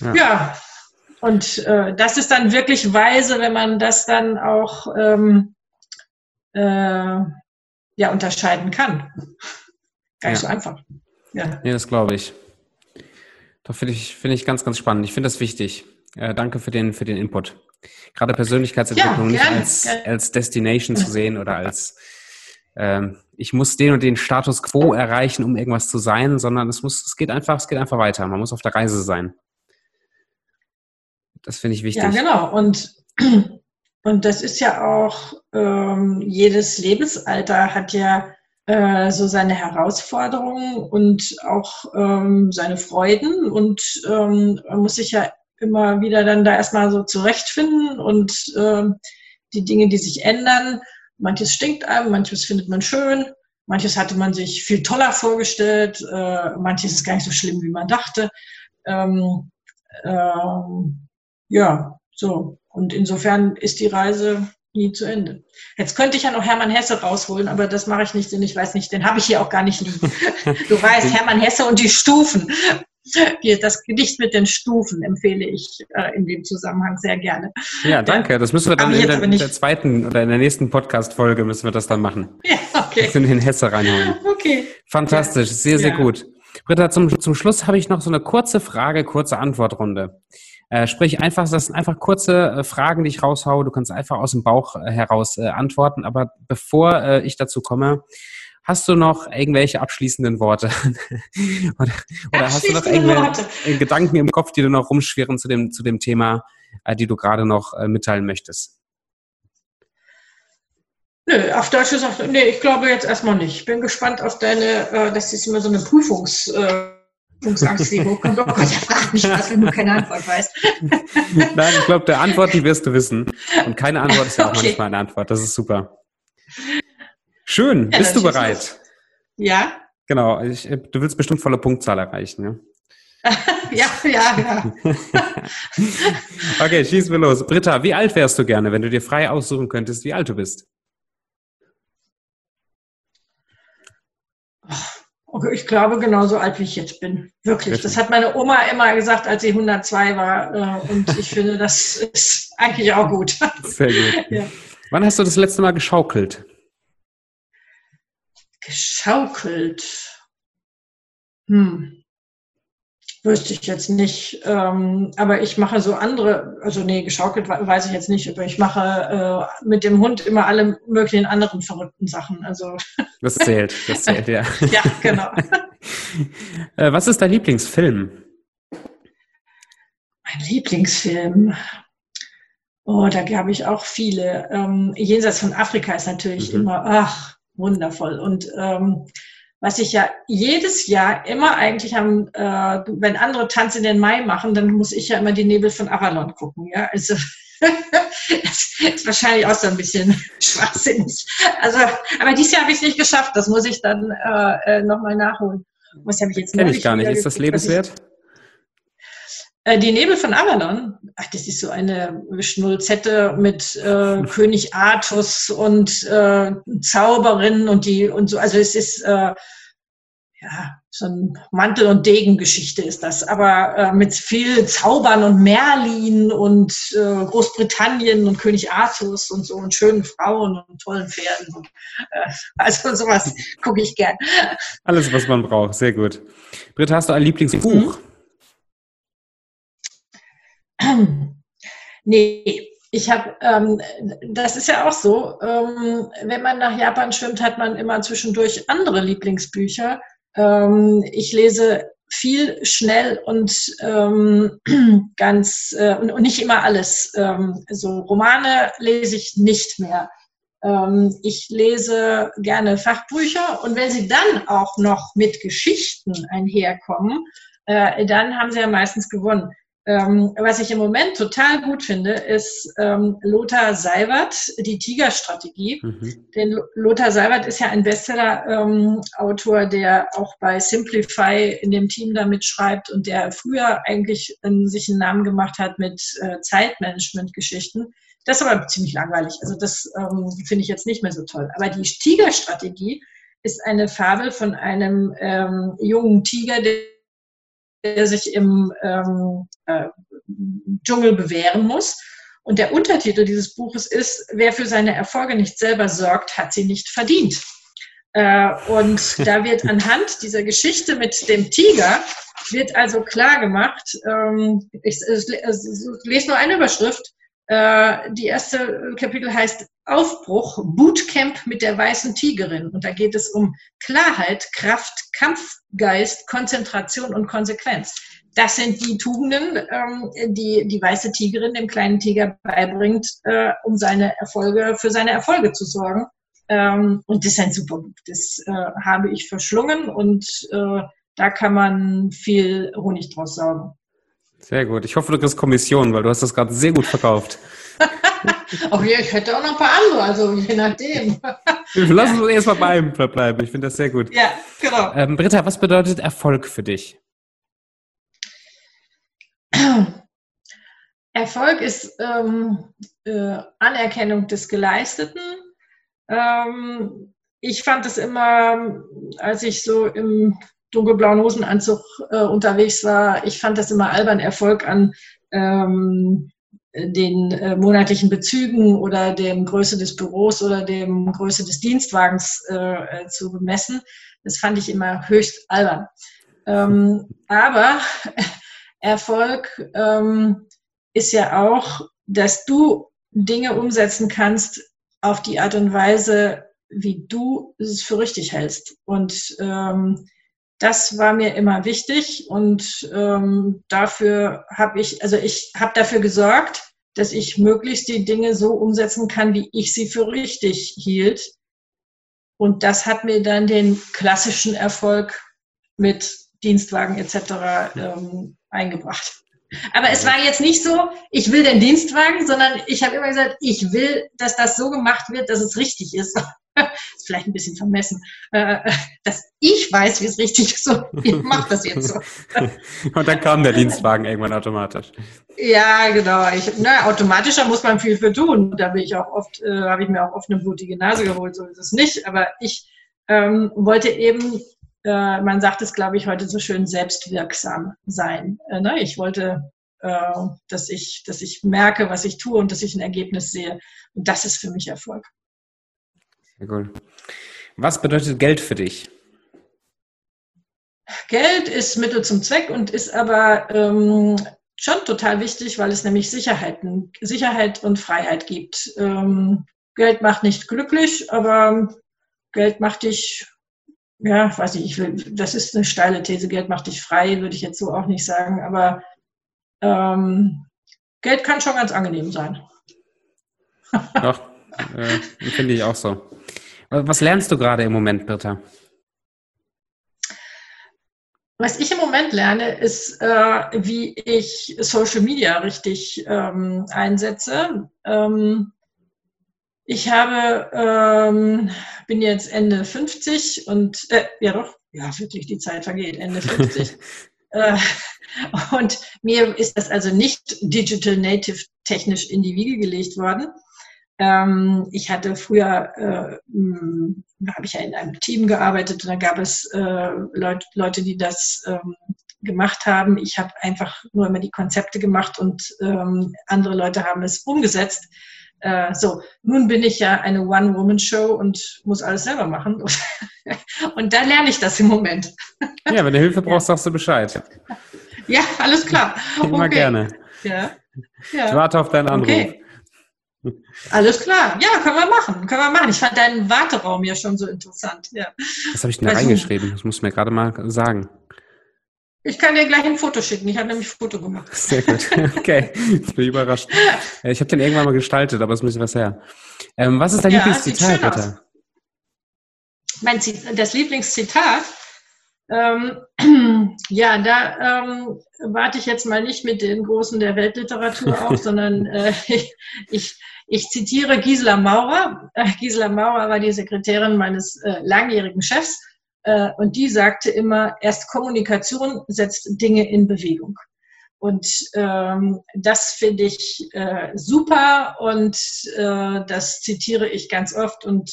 Ja, ja. und äh, das ist dann wirklich weise, wenn man das dann auch ähm, äh, ja, unterscheiden kann. Gar nicht ja. so einfach. Ja, ja das glaube ich. Doch finde ich, finde ich ganz, ganz spannend. Ich finde das wichtig. Äh, danke für den, für den Input. Gerade Persönlichkeitsentwicklung ja, gern, nicht als, als Destination zu sehen oder als ähm, ich muss den und den Status quo erreichen, um irgendwas zu sein, sondern es muss, es geht einfach, es geht einfach weiter. Man muss auf der Reise sein. Das finde ich wichtig. Ja, genau. Und, und das ist ja auch, ähm, jedes Lebensalter hat ja äh, so seine Herausforderungen und auch ähm, seine Freuden und ähm, man muss sich ja immer wieder dann da erstmal so zurechtfinden und ähm, die Dinge, die sich ändern. Manches stinkt einem, manches findet man schön, manches hatte man sich viel toller vorgestellt, äh, manches ist gar nicht so schlimm, wie man dachte. Ähm, ähm, ja, so. Und insofern ist die Reise nie zu Ende. Jetzt könnte ich ja noch Hermann Hesse rausholen, aber das mache ich nicht, denn ich weiß nicht, den habe ich hier auch gar nicht liegen. Du weißt, Hermann Hesse und die Stufen. Das Gedicht mit den Stufen empfehle ich äh, in dem Zusammenhang sehr gerne. Ja, danke. Das müssen wir dann in der, in der, zweiten oder in der nächsten Podcast-Folge müssen wir das dann machen. Ja, okay. Ich den Hesse reinholen. Okay. Fantastisch, sehr, sehr ja. gut. Britta, zum, zum Schluss habe ich noch so eine kurze Frage, kurze Antwortrunde. Äh, sprich einfach, das sind einfach kurze äh, Fragen, die ich raushaue. Du kannst einfach aus dem Bauch äh, heraus äh, antworten. Aber bevor ich dazu komme, Hast du noch irgendwelche abschließenden Worte? oder, oder hast du noch irgendwelche Worte. Gedanken im Kopf, die du noch rumschwirren zu dem, zu dem Thema, äh, die du gerade noch äh, mitteilen möchtest? Nö, auf Deutsch gesagt, nee, ich glaube jetzt erstmal nicht. Ich bin gespannt auf deine, äh, das ist immer so eine Prüfungs, äh, Prüfungsangst, die hochkommt. Oh Gott, er fragt mich was, wenn du keine Antwort weißt. Nein, ich glaube, der Antwort, die wirst du wissen. Und keine Antwort ist ja auch okay. manchmal eine Antwort. Das ist super. Schön. Ja, Bist du bereit? Ja. Genau. Ich, du willst bestimmt volle Punktzahl erreichen, ja? ja, ja, ja. okay, schieß mir los. Britta, wie alt wärst du gerne, wenn du dir frei aussuchen könntest, wie alt du bist? Okay, ich glaube genauso alt, wie ich jetzt bin. Wirklich. Das hat meine Oma immer gesagt, als sie 102 war. Äh, und ich finde, das ist eigentlich auch gut. Sehr gut. Ja. Wann hast du das letzte Mal geschaukelt? Geschaukelt. Hm. Wüsste ich jetzt nicht. Ähm, aber ich mache so andere, also nee, geschaukelt weiß ich jetzt nicht, aber ich mache äh, mit dem Hund immer alle möglichen anderen verrückten Sachen. Also. Das zählt, das zählt, ja. ja, genau. äh, was ist dein Lieblingsfilm? Mein Lieblingsfilm. Oh, da habe ich auch viele. Ähm, jenseits von Afrika ist natürlich mhm. immer, ach, wundervoll. Und ähm, was ich ja jedes Jahr immer eigentlich am, äh, wenn andere Tanz in den Mai machen, dann muss ich ja immer die Nebel von Avalon gucken. Ja, also das ist wahrscheinlich auch so ein bisschen schwachsinnig. Also, aber dieses Jahr habe ich es nicht geschafft. Das muss ich dann äh, äh nochmal nachholen. Was habe ich jetzt? Kenn ich gar nicht. Ist das lebenswert? Äh, die Nebel von Avalon, ach, das ist so eine Schnulzette mit äh, König Artus und äh, Zauberinnen und die und so. Also es ist äh, ja so ein Mantel- und Degengeschichte ist das, aber äh, mit viel Zaubern und Merlin und äh, Großbritannien und König Artus und so und schönen Frauen und tollen Pferden. Und, äh, also sowas gucke ich gern. Alles, was man braucht, sehr gut. Britta, hast du ein Lieblingsbuch? Mhm. Nee, ich habe, ähm, das ist ja auch so, ähm, wenn man nach Japan schwimmt, hat man immer zwischendurch andere Lieblingsbücher. Ähm, ich lese viel schnell und ähm, ganz äh, und, und, nicht immer alles. Ähm, so Romane lese ich nicht mehr. Ähm, ich lese gerne Fachbücher und wenn sie dann auch noch mit Geschichten einherkommen, äh, dann haben sie ja meistens gewonnen. Ähm, was ich im Moment total gut finde, ist ähm, Lothar Seiwert, die Tigerstrategie. Mhm. Denn Lothar Seiwert ist ja ein Bestseller-Autor, ähm, der auch bei Simplify in dem Team da mitschreibt und der früher eigentlich ähm, sich einen Namen gemacht hat mit äh, Zeitmanagement-Geschichten. Das ist aber ziemlich langweilig. Also das ähm, finde ich jetzt nicht mehr so toll. Aber die Tigerstrategie ist eine Fabel von einem ähm, jungen Tiger, der, der sich im ähm, äh, Dschungel bewähren muss. Und der Untertitel dieses Buches ist, wer für seine Erfolge nicht selber sorgt, hat sie nicht verdient. Äh, und da wird anhand dieser Geschichte mit dem Tiger, wird also klar gemacht, ähm, ich, ich, ich lese nur eine Überschrift, äh, die erste Kapitel heißt Aufbruch, Bootcamp mit der weißen Tigerin. Und da geht es um Klarheit, Kraft, Kampfgeist, Konzentration und Konsequenz. Das sind die Tugenden, ähm, die die weiße Tigerin dem kleinen Tiger beibringt, äh, um seine Erfolge, für seine Erfolge zu sorgen. Ähm, und das ist ein super Buch. Das äh, habe ich verschlungen und äh, da kann man viel Honig draus saugen. Sehr gut. Ich hoffe, du kriegst Kommission, weil du hast das gerade sehr gut verkauft. Auch ja, ich hätte auch noch ein paar andere, also je nachdem. Lass uns erstmal bei einem bleiben. Ich finde das sehr gut. Ja, genau. Ähm, Britta, was bedeutet Erfolg für dich? Erfolg ist ähm, äh, Anerkennung des Geleisteten. Ähm, ich fand es immer, als ich so im dunkelblauen Hosenanzug äh, unterwegs war, ich fand das immer albern, Erfolg an ähm, den äh, monatlichen Bezügen oder dem Größe des Büros oder dem Größe des Dienstwagens äh, äh zu bemessen. Das fand ich immer höchst albern. Ähm, aber Erfolg ähm, ist ja auch, dass du Dinge umsetzen kannst auf die Art und Weise, wie du es für richtig hältst. Und ähm, das war mir immer wichtig und ähm, dafür habe ich, also ich habe dafür gesorgt, dass ich möglichst die Dinge so umsetzen kann, wie ich sie für richtig hielt. Und das hat mir dann den klassischen Erfolg mit Dienstwagen etc. Ähm, eingebracht. Aber es war jetzt nicht so, ich will den Dienstwagen, sondern ich habe immer gesagt, ich will, dass das so gemacht wird, dass es richtig ist. Ist vielleicht ein bisschen vermessen, äh, dass ich weiß, wie es richtig ist. So, ich mache das jetzt so. Und dann kam der Dienstwagen irgendwann automatisch. Ja, genau. Ich, na, automatischer muss man viel für tun. Da bin ich auch oft, äh, habe ich mir auch oft eine blutige Nase geholt. So ist es nicht. Aber ich ähm, wollte eben, äh, man sagt es, glaube ich, heute so schön, selbstwirksam sein. Äh, ne? Ich wollte äh, dass ich, dass ich merke, was ich tue und dass ich ein Ergebnis sehe. Und das ist für mich Erfolg. Sehr cool. Was bedeutet Geld für dich? Geld ist Mittel zum Zweck und ist aber ähm, schon total wichtig, weil es nämlich Sicherheiten, Sicherheit und Freiheit gibt. Ähm, Geld macht nicht glücklich, aber Geld macht dich, ja, weiß ich, ich will, das ist eine steile These, Geld macht dich frei, würde ich jetzt so auch nicht sagen, aber ähm, Geld kann schon ganz angenehm sein. Doch, äh, finde ich auch so. Was lernst du gerade im Moment, Britta? Was ich im Moment lerne, ist, äh, wie ich Social Media richtig ähm, einsetze. Ähm, ich habe, ähm, bin jetzt Ende 50 und, äh, ja doch, ja wirklich, die Zeit vergeht, Ende 50. äh, und mir ist das also nicht Digital Native technisch in die Wiege gelegt worden. Ähm, ich hatte früher, äh, habe ich ja in einem Team gearbeitet und da gab es äh, Leut, Leute, die das ähm, gemacht haben. Ich habe einfach nur immer die Konzepte gemacht und ähm, andere Leute haben es umgesetzt. Äh, so, nun bin ich ja eine One-Woman-Show und muss alles selber machen. und da lerne ich das im Moment. Ja, wenn du Hilfe brauchst, sagst du Bescheid. Ja, alles klar. Immer okay. gerne. Ja. ja. Ich warte auf deinen Anruf. Okay. Alles klar. Ja, können wir machen. Können wir machen. Ich fand deinen Warteraum ja schon so interessant. Ja. Was habe ich denn da reingeschrieben? Das muss mir gerade mal sagen. Ich kann dir gleich ein Foto schicken. Ich habe nämlich ein Foto gemacht. Sehr gut. Okay, jetzt bin ich überrascht. Äh, ich habe den irgendwann mal gestaltet, aber es bisschen was her. Ähm, was ist dein ja, Lieblingszitat, bitte? Mein das Lieblingszitat? Ähm, ja, da ähm, warte ich jetzt mal nicht mit den Großen der Weltliteratur auf, sondern äh, ich, ich, ich, zitiere Gisela Maurer. Äh, Gisela Maurer war die Sekretärin meines äh, langjährigen Chefs äh, und die sagte immer, erst Kommunikation setzt Dinge in Bewegung. Und ähm, das finde ich äh, super und äh, das zitiere ich ganz oft. Und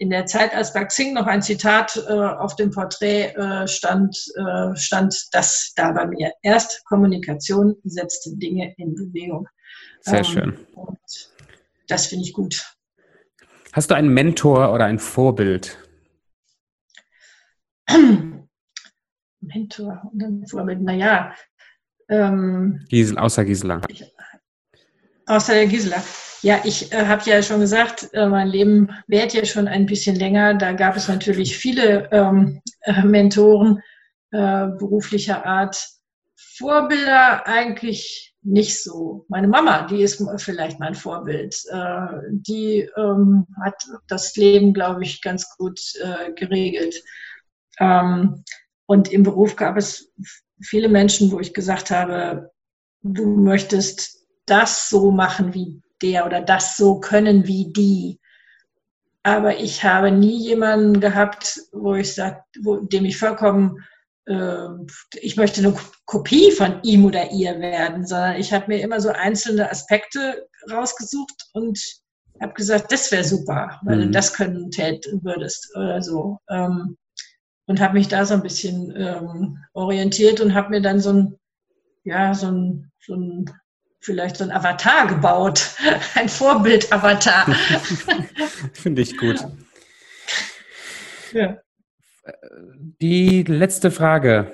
in der Zeit, als bei Xing noch ein Zitat äh, auf dem Porträt äh, stand, äh, stand das da bei mir. Erst Kommunikation setzte Dinge in Bewegung. Sehr ähm, schön. Und das finde ich gut. Hast du einen Mentor oder ein Vorbild? Mentor und ein Vorbild, naja. Ähm, Gisel, außer Gisela. außer der Gisela. Ja, ich äh, habe ja schon gesagt, äh, mein Leben währt ja schon ein bisschen länger. Da gab es natürlich viele ähm, äh, Mentoren äh, beruflicher Art. Vorbilder eigentlich nicht so. Meine Mama, die ist vielleicht mein Vorbild. Äh, die ähm, hat das Leben, glaube ich, ganz gut äh, geregelt. Ähm, und im Beruf gab es viele Menschen, wo ich gesagt habe, du möchtest das so machen wie der oder das so können wie die. Aber ich habe nie jemanden gehabt, wo ich sage, dem ich vollkommen, äh, ich möchte eine Kopie von ihm oder ihr werden, sondern ich habe mir immer so einzelne Aspekte rausgesucht und habe gesagt, das wäre super, weil mhm. du das können täten würdest oder so. Ähm, und habe mich da so ein bisschen ähm, orientiert und habe mir dann so ein, ja, so ein, so ein, vielleicht so ein Avatar gebaut, ein Vorbild-Avatar. Finde ich gut. Ja. Die letzte Frage.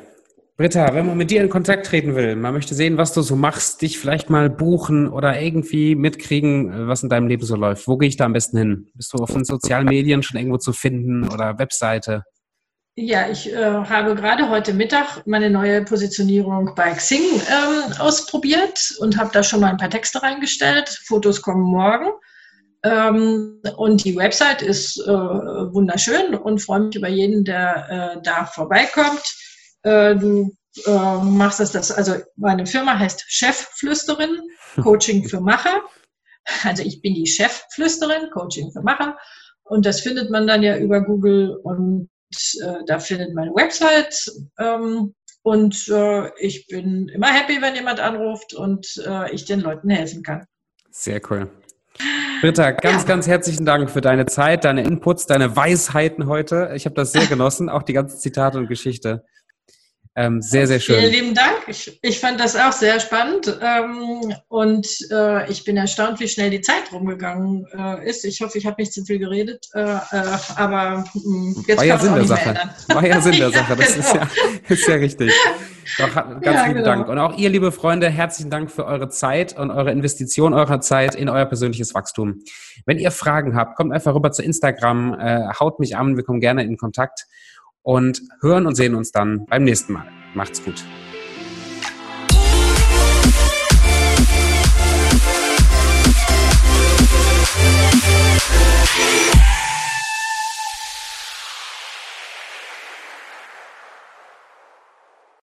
Britta, wenn man mit dir in Kontakt treten will, man möchte sehen, was du so machst, dich vielleicht mal buchen oder irgendwie mitkriegen, was in deinem Leben so läuft. Wo gehe ich da am besten hin? Bist du auf den sozialen Medien schon irgendwo zu finden oder Webseite? Ja, ich äh, habe gerade heute Mittag meine neue Positionierung bei Xing ähm, ausprobiert und habe da schon mal ein paar Texte reingestellt. Fotos kommen morgen. Ähm, und die Website ist äh, wunderschön und freue mich über jeden, der äh, da vorbeikommt. Du äh, machst das, das, also meine Firma heißt Chefflüsterin, Coaching für Macher. Also ich bin die Chefflüsterin, Coaching für Macher. Und das findet man dann ja über Google und äh, da findet meine Website. Ähm, und äh, ich bin immer happy, wenn jemand anruft und äh, ich den Leuten helfen kann. Sehr cool. Britta, ganz, ja. ganz herzlichen Dank für deine Zeit, deine Inputs, deine Weisheiten heute. Ich habe das sehr genossen, auch die ganzen Zitate und Geschichte. Ähm, sehr, sehr schön. Vielen lieben Dank. Ich, ich fand das auch sehr spannend ähm, und äh, ich bin erstaunt, wie schnell die Zeit rumgegangen äh, ist. Ich hoffe, ich habe nicht zu viel geredet, äh, äh aber hm, jetzt War ja Sinn der Sache. War ja Sinn der Sache. Das genau. ist, ja, ist ja richtig. Doch, ganz ja, lieben genau. Dank. Und auch ihr, liebe Freunde, herzlichen Dank für eure Zeit und eure Investition eurer Zeit in euer persönliches Wachstum. Wenn ihr Fragen habt, kommt einfach rüber zu Instagram, äh, haut mich an, wir kommen gerne in Kontakt und hören und sehen uns dann beim nächsten Mal. Macht's gut. Yeah.